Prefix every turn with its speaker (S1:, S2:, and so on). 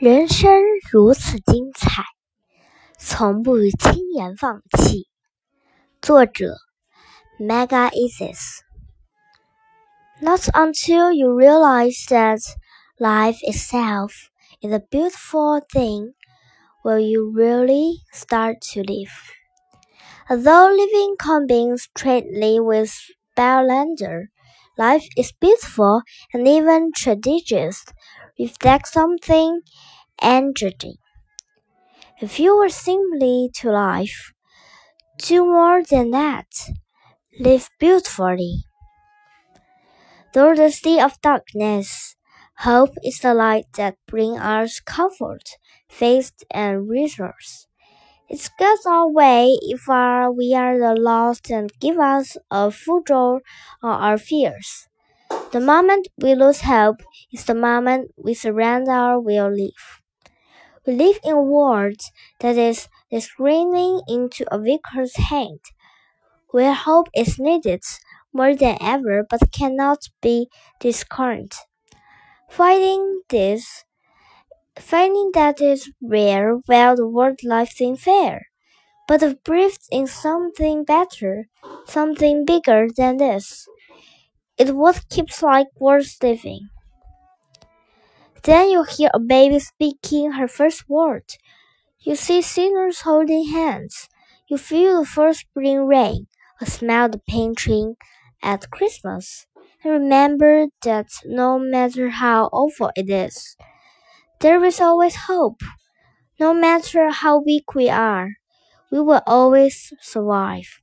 S1: 人生如此精彩，从不轻言放弃。作者：Mega Isis。Not until you realize that life itself is a beautiful thing will you really start to live. Although living combines straightly with Belander, life is beautiful and even prodigious reflect something angelic. If you were simply to life, do more than that. Live beautifully. Through the sea of darkness, hope is the light that brings us comfort, faith, and resource. It goes our way if are we are the lost and give us a foothold on our fears. The moment we lose hope is the moment we surrender our will live. We live in a world that is screaming into a weaker's hand, where hope is needed more than ever but cannot be discounted. Finding this, finding that is rare while the world life seems fair, but if breathed in something better, something bigger than this. It what keeps life worth living. Then you hear a baby speaking her first word. You see sinners holding hands. You feel the first spring rain, or smell the tree at Christmas. And remember that no matter how awful it is, there is always hope. No matter how weak we are, we will always survive.